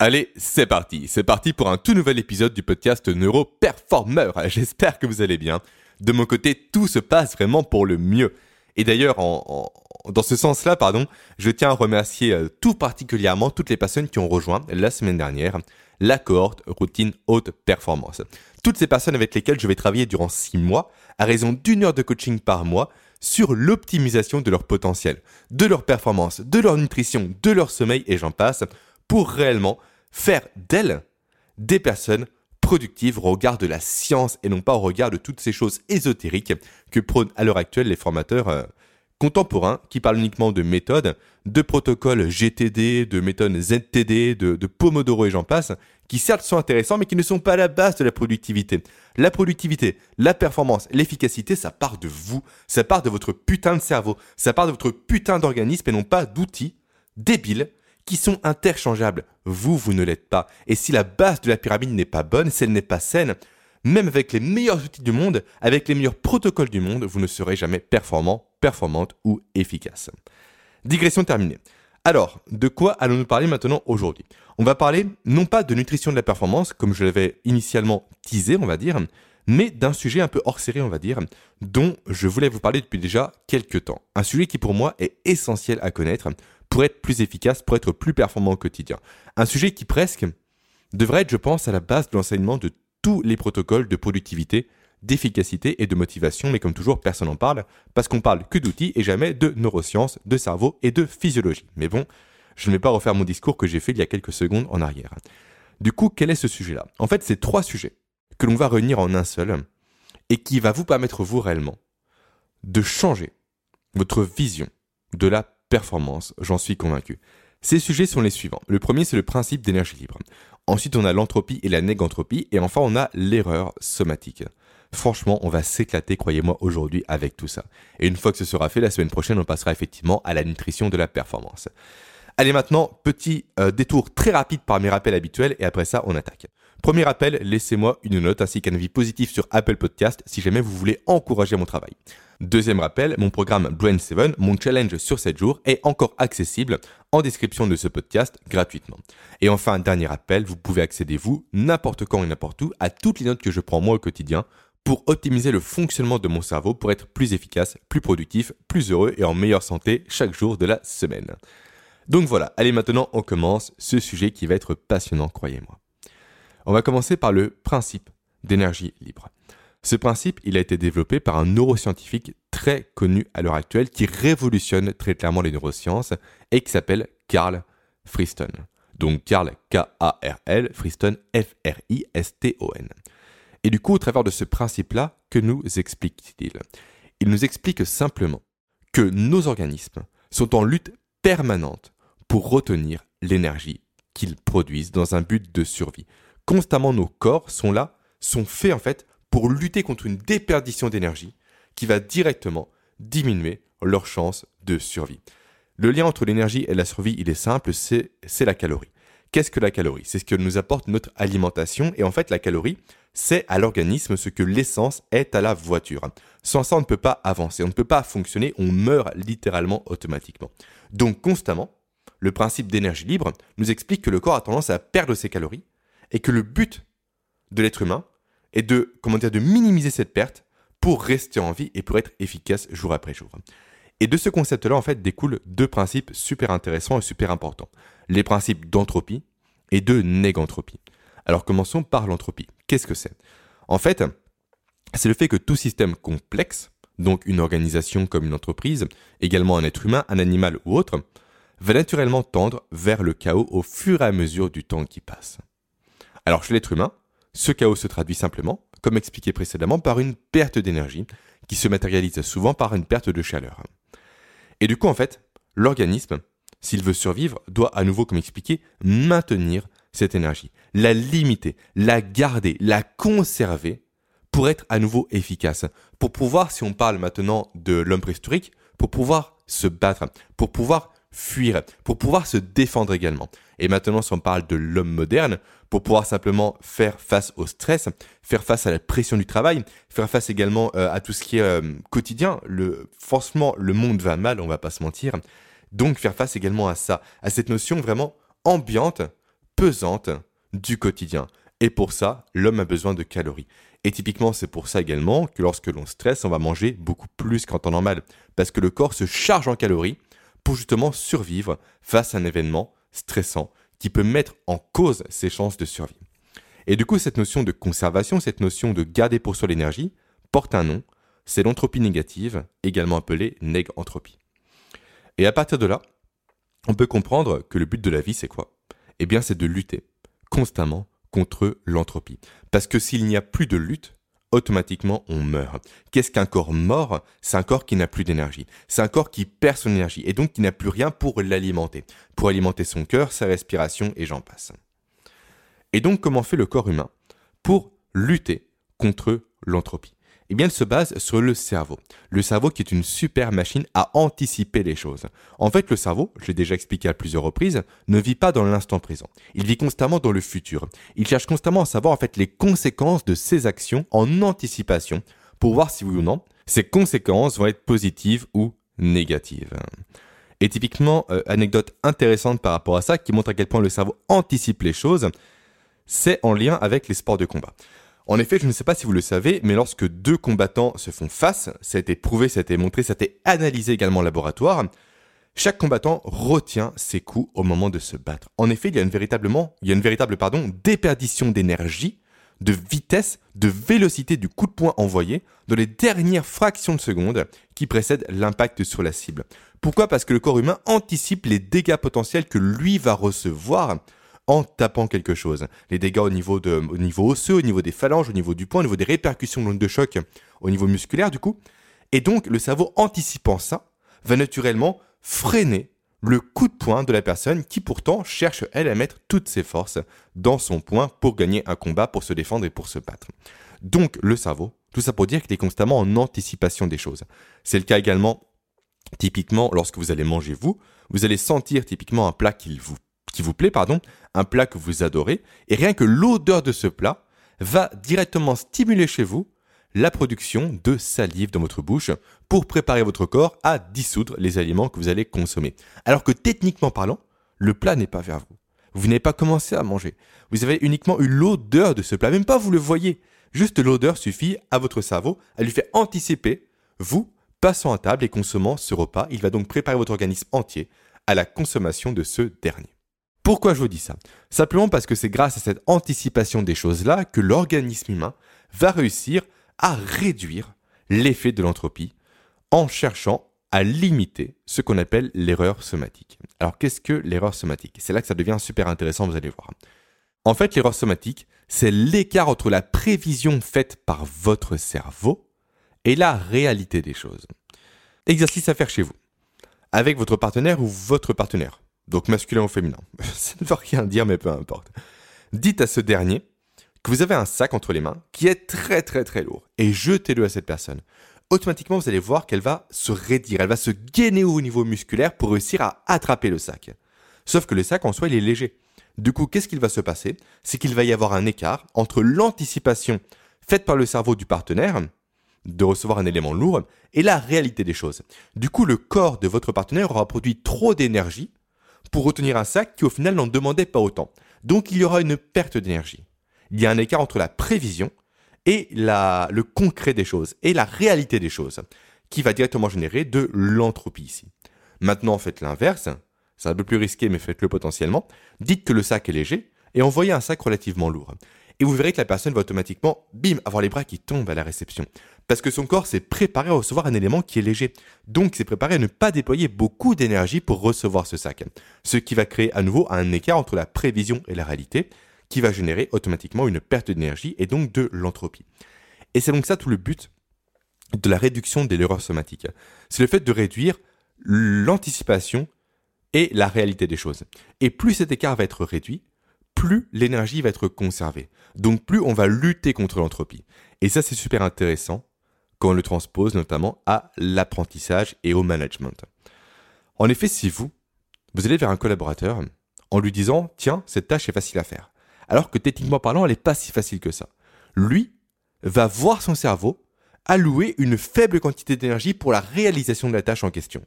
Allez, c'est parti. C'est parti pour un tout nouvel épisode du podcast Neuroperformer. J'espère que vous allez bien. De mon côté, tout se passe vraiment pour le mieux. Et d'ailleurs, dans ce sens-là, pardon, je tiens à remercier euh, tout particulièrement toutes les personnes qui ont rejoint la semaine dernière la cohorte routine haute performance. Toutes ces personnes avec lesquelles je vais travailler durant six mois, à raison d'une heure de coaching par mois, sur l'optimisation de leur potentiel, de leur performance, de leur nutrition, de leur sommeil et j'en passe, pour réellement faire d'elles des personnes productives au regard de la science et non pas au regard de toutes ces choses ésotériques que prônent à l'heure actuelle les formateurs euh, contemporains qui parlent uniquement de méthodes, de protocoles GTD, de méthodes ZTD, de, de Pomodoro et j'en passe, qui certes sont intéressants mais qui ne sont pas à la base de la productivité. La productivité, la performance, l'efficacité, ça part de vous, ça part de votre putain de cerveau, ça part de votre putain d'organisme et non pas d'outils débiles qui sont interchangeables. Vous, vous ne l'êtes pas. Et si la base de la pyramide n'est pas bonne, si elle n'est pas saine, même avec les meilleurs outils du monde, avec les meilleurs protocoles du monde, vous ne serez jamais performant, performante ou efficace. Digression terminée. Alors, de quoi allons-nous parler maintenant aujourd'hui? On va parler non pas de nutrition de la performance, comme je l'avais initialement teasé, on va dire, mais d'un sujet un peu hors série, on va dire, dont je voulais vous parler depuis déjà quelques temps. Un sujet qui pour moi est essentiel à connaître pour être plus efficace, pour être plus performant au quotidien. Un sujet qui presque devrait être, je pense, à la base de l'enseignement de tous les protocoles de productivité, d'efficacité et de motivation, mais comme toujours, personne n'en parle, parce qu'on parle que d'outils et jamais de neurosciences, de cerveau et de physiologie. Mais bon, je ne vais pas refaire mon discours que j'ai fait il y a quelques secondes en arrière. Du coup, quel est ce sujet-là? En fait, c'est trois sujets que l'on va réunir en un seul et qui va vous permettre, vous réellement, de changer votre vision de la performance, j'en suis convaincu. Ces sujets sont les suivants. Le premier, c'est le principe d'énergie libre. Ensuite, on a l'entropie et la négantropie. Et enfin, on a l'erreur somatique. Franchement, on va s'éclater, croyez-moi, aujourd'hui avec tout ça. Et une fois que ce sera fait, la semaine prochaine, on passera effectivement à la nutrition de la performance. Allez maintenant, petit euh, détour très rapide par mes rappels habituels et après ça, on attaque. Premier rappel, laissez-moi une note ainsi qu'un avis positif sur Apple Podcast si jamais vous voulez encourager mon travail. Deuxième rappel, mon programme Brain 7, mon challenge sur 7 jours, est encore accessible en description de ce podcast gratuitement. Et enfin, dernier rappel, vous pouvez accéder vous, n'importe quand et n'importe où, à toutes les notes que je prends moi au quotidien pour optimiser le fonctionnement de mon cerveau pour être plus efficace, plus productif, plus heureux et en meilleure santé chaque jour de la semaine. Donc voilà, allez maintenant on commence ce sujet qui va être passionnant, croyez-moi. On va commencer par le principe d'énergie libre. Ce principe, il a été développé par un neuroscientifique très connu à l'heure actuelle qui révolutionne très clairement les neurosciences et qui s'appelle Carl Friston. Donc Carl K-A-R-L, Friston F-R-I-S-T-O-N. Et du coup, au travers de ce principe-là, que nous explique-t-il? Il nous explique simplement que nos organismes sont en lutte permanente pour retenir l'énergie qu'ils produisent dans un but de survie. Constamment, nos corps sont là, sont faits en fait pour lutter contre une déperdition d'énergie qui va directement diminuer leurs chances de survie. Le lien entre l'énergie et la survie, il est simple, c'est la calorie. Qu'est-ce que la calorie? C'est ce que nous apporte notre alimentation et en fait la calorie, c'est à l'organisme ce que l'essence est à la voiture. Sans ça, on ne peut pas avancer, on ne peut pas fonctionner, on meurt littéralement automatiquement. Donc constamment, le principe d'énergie libre nous explique que le corps a tendance à perdre ses calories et que le but de l'être humain, et de, comment dire, de minimiser cette perte pour rester en vie et pour être efficace jour après jour. Et de ce concept-là, en fait, découlent deux principes super intéressants et super importants. Les principes d'entropie et de négantropie. Alors commençons par l'entropie. Qu'est-ce que c'est? En fait, c'est le fait que tout système complexe, donc une organisation comme une entreprise, également un être humain, un animal ou autre, va naturellement tendre vers le chaos au fur et à mesure du temps qui passe. Alors chez l'être humain, ce chaos se traduit simplement, comme expliqué précédemment, par une perte d'énergie qui se matérialise souvent par une perte de chaleur. Et du coup, en fait, l'organisme, s'il veut survivre, doit à nouveau, comme expliqué, maintenir cette énergie, la limiter, la garder, la conserver pour être à nouveau efficace, pour pouvoir, si on parle maintenant de l'homme préhistorique, pour pouvoir se battre, pour pouvoir fuir, pour pouvoir se défendre également. Et maintenant, si on parle de l'homme moderne, pour pouvoir simplement faire face au stress, faire face à la pression du travail, faire face également euh, à tout ce qui est euh, quotidien. Le, forcément, le monde va mal, on va pas se mentir. Donc, faire face également à ça, à cette notion vraiment ambiante pesantes du quotidien. Et pour ça, l'homme a besoin de calories. Et typiquement, c'est pour ça également que lorsque l'on stresse, on va manger beaucoup plus qu'en temps normal. Parce que le corps se charge en calories pour justement survivre face à un événement stressant qui peut mettre en cause ses chances de survie. Et du coup, cette notion de conservation, cette notion de garder pour soi l'énergie, porte un nom, c'est l'entropie négative, également appelée neg-entropie. Et à partir de là, on peut comprendre que le but de la vie, c'est quoi? Eh bien, c'est de lutter constamment contre l'entropie. Parce que s'il n'y a plus de lutte, automatiquement on meurt. Qu'est-ce qu'un corps mort? C'est un corps qui n'a plus d'énergie. C'est un corps qui perd son énergie et donc qui n'a plus rien pour l'alimenter. Pour alimenter son cœur, sa respiration et j'en passe. Et donc comment fait le corps humain pour lutter contre l'entropie? Eh bien, elle se base sur le cerveau. Le cerveau qui est une super machine à anticiper les choses. En fait, le cerveau, je l'ai déjà expliqué à plusieurs reprises, ne vit pas dans l'instant présent. Il vit constamment dans le futur. Il cherche constamment à savoir en fait les conséquences de ses actions en anticipation pour voir si oui ou non ces conséquences vont être positives ou négatives. Et typiquement, euh, anecdote intéressante par rapport à ça, qui montre à quel point le cerveau anticipe les choses, c'est en lien avec les sports de combat. En effet, je ne sais pas si vous le savez, mais lorsque deux combattants se font face, ça a été prouvé, ça a été montré, ça a été analysé également en laboratoire, chaque combattant retient ses coups au moment de se battre. En effet, il y a une, il y a une véritable pardon, déperdition d'énergie, de vitesse, de vélocité du coup de poing envoyé dans les dernières fractions de seconde qui précèdent l'impact sur la cible. Pourquoi? Parce que le corps humain anticipe les dégâts potentiels que lui va recevoir en tapant quelque chose. Les dégâts au niveau, de, osseux, au niveau des phalanges, au niveau du poing, au niveau des répercussions de de choc, au niveau musculaire du coup. Et donc le cerveau anticipant ça va naturellement freiner le coup de poing de la personne qui pourtant cherche elle à mettre toutes ses forces dans son poing pour gagner un combat, pour se défendre et pour se battre. Donc le cerveau, tout ça pour dire qu'il est constamment en anticipation des choses. C'est le cas également typiquement lorsque vous allez manger vous, vous allez sentir typiquement un plat qu'il vous qui vous plaît, pardon, un plat que vous adorez, et rien que l'odeur de ce plat va directement stimuler chez vous la production de salive dans votre bouche pour préparer votre corps à dissoudre les aliments que vous allez consommer. Alors que techniquement parlant, le plat n'est pas vers vous. Vous n'avez pas commencé à manger. Vous avez uniquement eu l'odeur de ce plat, même pas vous le voyez. Juste l'odeur suffit à votre cerveau à lui faire anticiper, vous, passant à table et consommant ce repas, il va donc préparer votre organisme entier à la consommation de ce dernier. Pourquoi je vous dis ça? Simplement parce que c'est grâce à cette anticipation des choses-là que l'organisme humain va réussir à réduire l'effet de l'entropie en cherchant à limiter ce qu'on appelle l'erreur somatique. Alors qu'est-ce que l'erreur somatique? C'est là que ça devient super intéressant, vous allez voir. En fait, l'erreur somatique, c'est l'écart entre la prévision faite par votre cerveau et la réalité des choses. Exercice à faire chez vous, avec votre partenaire ou votre partenaire donc masculin ou féminin. Ça ne veut rien dire, mais peu importe. Dites à ce dernier que vous avez un sac entre les mains qui est très très très lourd et jetez-le à cette personne. Automatiquement, vous allez voir qu'elle va se raidir, elle va se gainer au niveau musculaire pour réussir à attraper le sac. Sauf que le sac en soi, il est léger. Du coup, qu'est-ce qu'il va se passer? C'est qu'il va y avoir un écart entre l'anticipation faite par le cerveau du partenaire de recevoir un élément lourd et la réalité des choses. Du coup, le corps de votre partenaire aura produit trop d'énergie pour retenir un sac qui au final n'en demandait pas autant. Donc il y aura une perte d'énergie. Il y a un écart entre la prévision et la, le concret des choses, et la réalité des choses, qui va directement générer de l'entropie ici. Maintenant, faites l'inverse, c'est un peu plus risqué, mais faites-le potentiellement. Dites que le sac est léger, et envoyez un sac relativement lourd et vous verrez que la personne va automatiquement, bim, avoir les bras qui tombent à la réception. Parce que son corps s'est préparé à recevoir un élément qui est léger. Donc s'est préparé à ne pas déployer beaucoup d'énergie pour recevoir ce sac. Ce qui va créer à nouveau un écart entre la prévision et la réalité, qui va générer automatiquement une perte d'énergie et donc de l'entropie. Et c'est donc ça tout le but de la réduction des l'erreur somatique. C'est le fait de réduire l'anticipation et la réalité des choses. Et plus cet écart va être réduit, plus l'énergie va être conservée. Donc plus on va lutter contre l'entropie. Et ça c'est super intéressant quand on le transpose notamment à l'apprentissage et au management. En effet, si vous, vous allez vers un collaborateur en lui disant tiens, cette tâche est facile à faire, alors que techniquement parlant, elle n'est pas si facile que ça. Lui va voir son cerveau allouer une faible quantité d'énergie pour la réalisation de la tâche en question.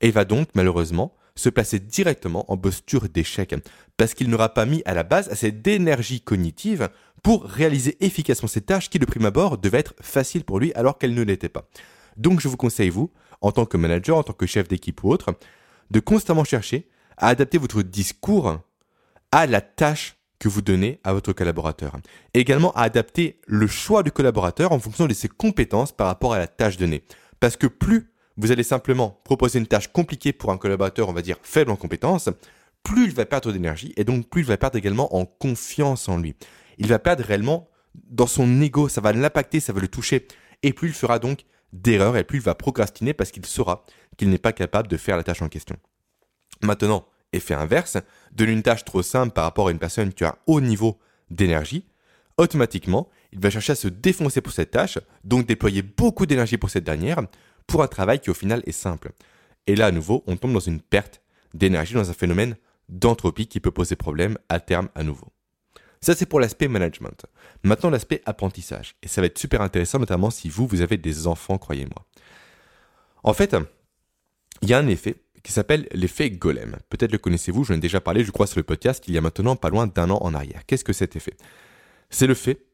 Et va donc malheureusement se placer directement en posture d'échec, parce qu'il n'aura pas mis à la base assez d'énergie cognitive pour réaliser efficacement ces tâches qui, de prime abord, devaient être faciles pour lui alors qu'elles ne l'étaient pas. Donc je vous conseille, vous, en tant que manager, en tant que chef d'équipe ou autre, de constamment chercher à adapter votre discours à la tâche que vous donnez à votre collaborateur. Et également à adapter le choix du collaborateur en fonction de ses compétences par rapport à la tâche donnée. Parce que plus vous allez simplement proposer une tâche compliquée pour un collaborateur, on va dire faible en compétences, plus il va perdre d'énergie et donc plus il va perdre également en confiance en lui. Il va perdre réellement dans son ego, ça va l'impacter, ça va le toucher. Et plus il fera donc d'erreurs et plus il va procrastiner parce qu'il saura qu'il n'est pas capable de faire la tâche en question. Maintenant, effet inverse, donne une tâche trop simple par rapport à une personne qui a un haut niveau d'énergie, automatiquement, il va chercher à se défoncer pour cette tâche, donc déployer beaucoup d'énergie pour cette dernière, pour un travail qui au final est simple. Et là, à nouveau, on tombe dans une perte d'énergie, dans un phénomène d'entropie qui peut poser problème à terme à nouveau. Ça, c'est pour l'aspect management. Maintenant, l'aspect apprentissage. Et ça va être super intéressant, notamment si vous, vous avez des enfants, croyez-moi. En fait, il y a un effet qui s'appelle l'effet golem. Peut-être le connaissez-vous, j'en ai déjà parlé, je crois, sur le podcast il y a maintenant pas loin d'un an en arrière. Qu'est-ce que cet effet? C'est le fait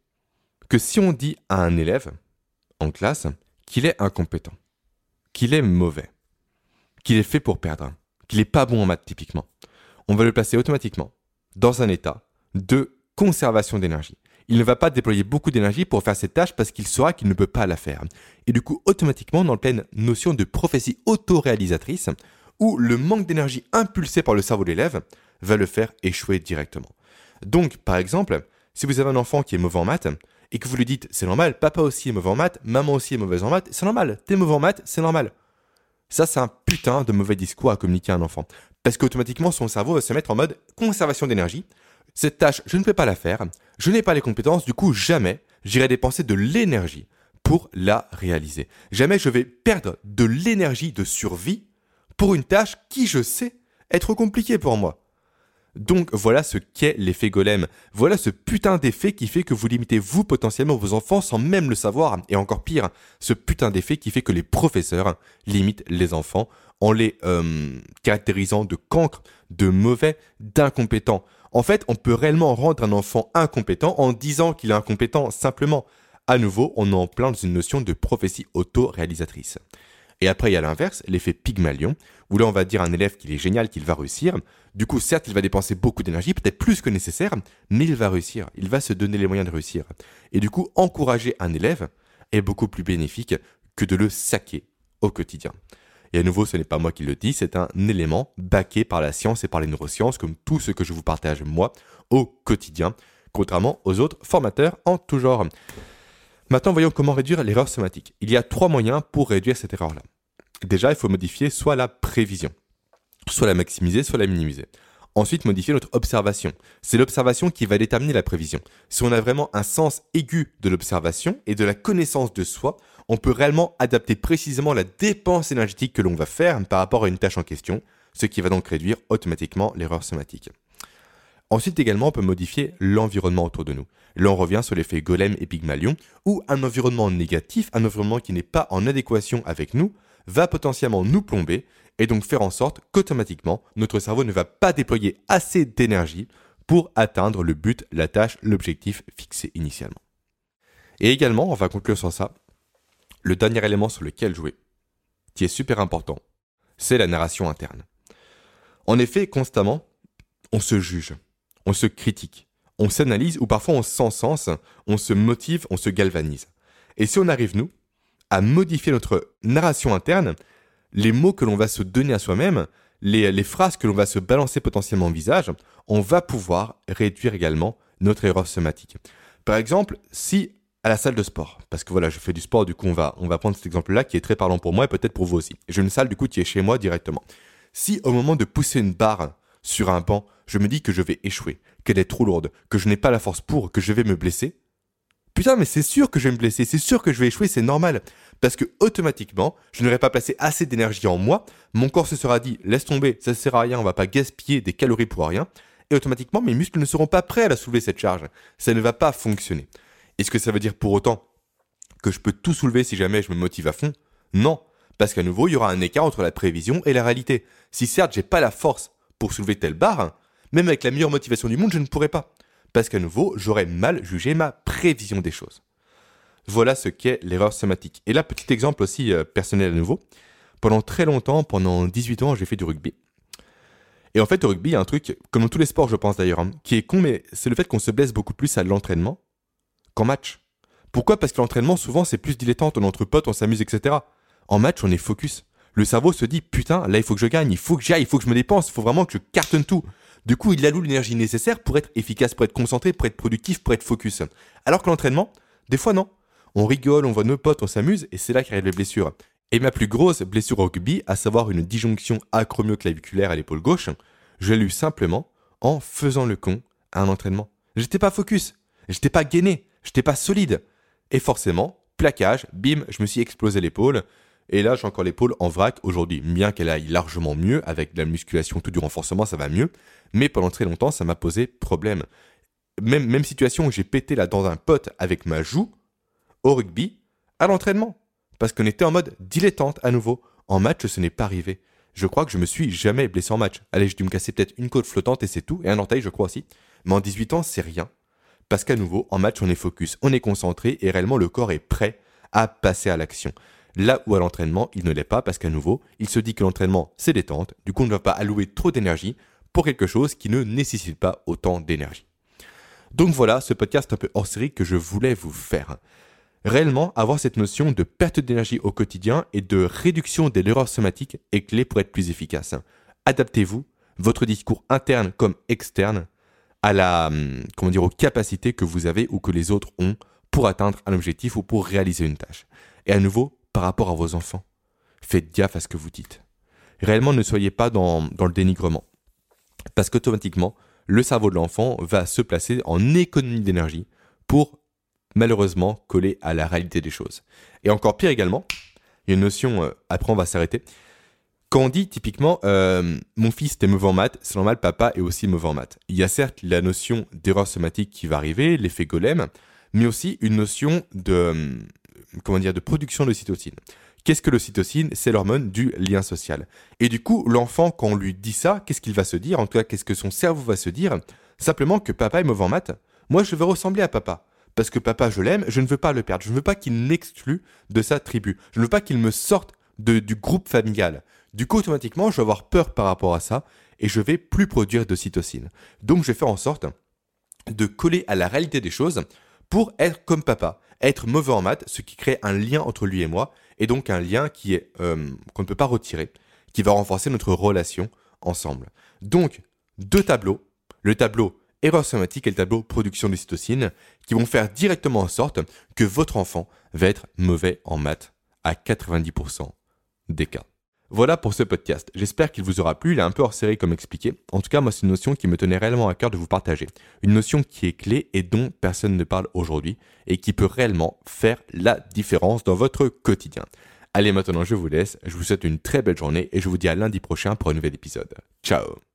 que si on dit à un élève en classe qu'il est incompétent, qu'il est mauvais, qu'il est fait pour perdre, qu'il n'est pas bon en maths typiquement, on va le placer automatiquement dans un état de conservation d'énergie. Il ne va pas déployer beaucoup d'énergie pour faire cette tâche parce qu'il saura qu'il ne peut pas la faire. Et du coup, automatiquement, dans le pleine notion de prophétie autoréalisatrice, où le manque d'énergie impulsé par le cerveau de l'élève va le faire échouer directement. Donc, par exemple, si vous avez un enfant qui est mauvais en maths, et que vous lui dites c'est normal, papa aussi est mauvais en maths, maman aussi est mauvaise en maths, c'est normal, t'es mauvais en maths, c'est normal. Ça, c'est un putain de mauvais discours à communiquer à un enfant. Parce qu'automatiquement, son cerveau va se mettre en mode conservation d'énergie. Cette tâche, je ne peux pas la faire, je n'ai pas les compétences, du coup, jamais j'irai dépenser de l'énergie pour la réaliser. Jamais je vais perdre de l'énergie de survie pour une tâche qui, je sais, être compliquée pour moi. Donc voilà ce qu'est l'effet golem. Voilà ce putain d'effet qui fait que vous limitez vous potentiellement vos enfants sans même le savoir. Et encore pire, ce putain d'effet qui fait que les professeurs limitent les enfants en les euh, caractérisant de cancres, de mauvais, d'incompétents. En fait, on peut réellement rendre un enfant incompétent en disant qu'il est incompétent simplement. À nouveau, on est en plein dans une notion de prophétie auto-réalisatrice. Et après, il y a l'inverse, l'effet Pygmalion, où là, on va dire un élève qu'il est génial, qu'il va réussir. Du coup, certes, il va dépenser beaucoup d'énergie, peut-être plus que nécessaire, mais il va réussir. Il va se donner les moyens de réussir. Et du coup, encourager un élève est beaucoup plus bénéfique que de le saquer au quotidien. Et à nouveau, ce n'est pas moi qui le dis, c'est un élément baqué par la science et par les neurosciences, comme tout ce que je vous partage moi au quotidien, contrairement aux autres formateurs en tout genre. Maintenant, voyons comment réduire l'erreur somatique. Il y a trois moyens pour réduire cette erreur-là. Déjà, il faut modifier soit la prévision, soit la maximiser, soit la minimiser. Ensuite, modifier notre observation. C'est l'observation qui va déterminer la prévision. Si on a vraiment un sens aigu de l'observation et de la connaissance de soi, on peut réellement adapter précisément la dépense énergétique que l'on va faire par rapport à une tâche en question, ce qui va donc réduire automatiquement l'erreur somatique. Ensuite également, on peut modifier l'environnement autour de nous. Là, on revient sur l'effet golem et pygmalion, où un environnement négatif, un environnement qui n'est pas en adéquation avec nous, va potentiellement nous plomber et donc faire en sorte qu'automatiquement, notre cerveau ne va pas déployer assez d'énergie pour atteindre le but, la tâche, l'objectif fixé initialement. Et également, on va conclure sur ça, le dernier élément sur lequel jouer, qui est super important, c'est la narration interne. En effet, constamment, on se juge on se critique, on s'analyse ou parfois on s'encense, on se motive, on se galvanise. Et si on arrive, nous, à modifier notre narration interne, les mots que l'on va se donner à soi-même, les, phrases que l'on va se balancer potentiellement au visage, on va pouvoir réduire également notre erreur somatique. Par exemple, si à la salle de sport, parce que voilà, je fais du sport, du coup on va, on va prendre cet exemple-là qui est très parlant pour moi et peut-être pour vous aussi. J'ai une salle du coup qui est chez moi directement. Si au moment de pousser une barre sur un banc, je me dis que je vais échouer, qu'elle est trop lourde, que je n'ai pas la force pour, que je vais me blesser, putain, mais c'est sûr que je vais me blesser, c'est sûr que je vais échouer, c'est normal. Parce que automatiquement, je n'aurai pas placé assez d'énergie en moi, mon corps se sera dit, laisse tomber, ça sert à rien, on va pas gaspiller des calories pour rien, et automatiquement, mes muscles ne seront pas prêts à la soulever cette charge. Ça ne va pas fonctionner. Est-ce que ça veut dire pour autant que je peux tout soulever si jamais je me motive à fond? Non. Parce qu'à nouveau, il y aura un écart entre la prévision et la réalité. Si certes, j'ai pas la force pour soulever telle barre, même avec la meilleure motivation du monde, je ne pourrais pas. Parce qu'à nouveau, j'aurais mal jugé ma prévision des choses. Voilà ce qu'est l'erreur somatique. Et là, petit exemple aussi euh, personnel à nouveau. Pendant très longtemps, pendant 18 ans, j'ai fait du rugby. Et en fait, au rugby, il y a un truc, comme dans tous les sports, je pense d'ailleurs, hein, qui est con, mais c'est le fait qu'on se blesse beaucoup plus à l'entraînement qu'en match. Pourquoi? Parce que l'entraînement, souvent, c'est plus dilettante, on entre potes, on s'amuse, etc. En match, on est focus. Le cerveau se dit, putain, là, il faut que je gagne, il faut que j'aille, il faut que je me dépense, il faut vraiment que je cartonne tout. Du coup, il alloue l'énergie nécessaire pour être efficace, pour être concentré, pour être productif, pour être focus. Alors que l'entraînement, des fois, non. On rigole, on voit nos potes, on s'amuse, et c'est là qu'arrivent les blessures. Et ma plus grosse blessure au rugby, à savoir une disjonction acromioclaviculaire à l'épaule gauche, je l'ai eu simplement en faisant le con à un entraînement. J'étais pas focus, j'étais pas gainé, j'étais pas solide. Et forcément, plaquage, bim, je me suis explosé l'épaule. Et là, j'ai encore l'épaule en vrac aujourd'hui, bien qu'elle aille largement mieux, avec de la musculation, tout du renforcement, ça va mieux. Mais pendant très longtemps, ça m'a posé problème. Même, situation où j'ai pété la dent d'un pote avec ma joue, au rugby, à l'entraînement parce qu'on était en mode dilettante à nouveau. En match, ce n'est pas arrivé. Je crois que je me suis jamais blessé en match. Allez, j'ai dû me casser peut-être une côte flottante et c'est tout, et un orteil, je crois aussi. Mais en 18 ans, c'est rien. Parce qu'à nouveau, en match, on est focus, on est concentré et réellement le corps est prêt à passer à l'action. Là où à l'entraînement, il ne l'est pas parce qu'à nouveau, il se dit que l'entraînement, c'est détente, du coup, on ne va pas allouer trop d'énergie pour quelque chose qui ne nécessite pas autant d'énergie. Donc voilà, ce podcast un peu hors série que je voulais vous faire. Réellement, avoir cette notion de perte d'énergie au quotidien et de réduction des erreurs somatiques est clé pour être plus efficace. Adaptez-vous, votre discours interne comme externe, à la, hum, comment dire, aux capacités que vous avez ou que les autres ont pour atteindre un objectif ou pour réaliser une tâche. Et à nouveau, par rapport à vos enfants, faites gaffe à ce que vous dites. Réellement, ne soyez pas dans, le dénigrement. Parce qu'automatiquement, le cerveau de l'enfant va se placer en économie d'énergie pour malheureusement collé à la réalité des choses. Et encore pire également, il y a une notion, euh, après on va s'arrêter, quand on dit typiquement euh, mon fils est mauvais en maths, c'est normal, papa est aussi mauvais en maths. Il y a certes la notion d'erreur somatique qui va arriver, l'effet golem, mais aussi une notion de, euh, comment dire, de production de cytocine. Qu'est-ce que l'ocytocine? C'est l'hormone du lien social. Et du coup, l'enfant, quand on lui dit ça, qu'est-ce qu'il va se dire? En tout cas, qu'est-ce que son cerveau va se dire? Simplement que papa est mauvais en maths. Moi, je veux ressembler à papa parce que papa, je l'aime, je ne veux pas le perdre. Je ne veux pas qu'il m'exclue de sa tribu. Je ne veux pas qu'il me sorte du groupe familial. Du coup, automatiquement, je vais avoir peur par rapport à ça et je vais plus produire de cytocine. Donc, je vais faire en sorte de coller à la réalité des choses pour être comme papa, être mauvais en maths, ce qui crée un lien entre lui et moi, et donc un lien qui est euh, qu'on ne peut pas retirer, qui va renforcer notre relation ensemble. Donc, deux tableaux. Le tableau erreur somatique et le tableau production de cytocine qui vont faire directement en sorte que votre enfant va être mauvais en maths à 90% des cas. Voilà pour ce podcast. J'espère qu'il vous aura plu. Il est un peu hors série comme expliqué. En tout cas, moi, c'est une notion qui me tenait réellement à cœur de vous partager. Une notion qui est clé et dont personne ne parle aujourd'hui et qui peut réellement faire la différence dans votre quotidien. Allez, maintenant, je vous laisse. Je vous souhaite une très belle journée et je vous dis à lundi prochain pour un nouvel épisode. Ciao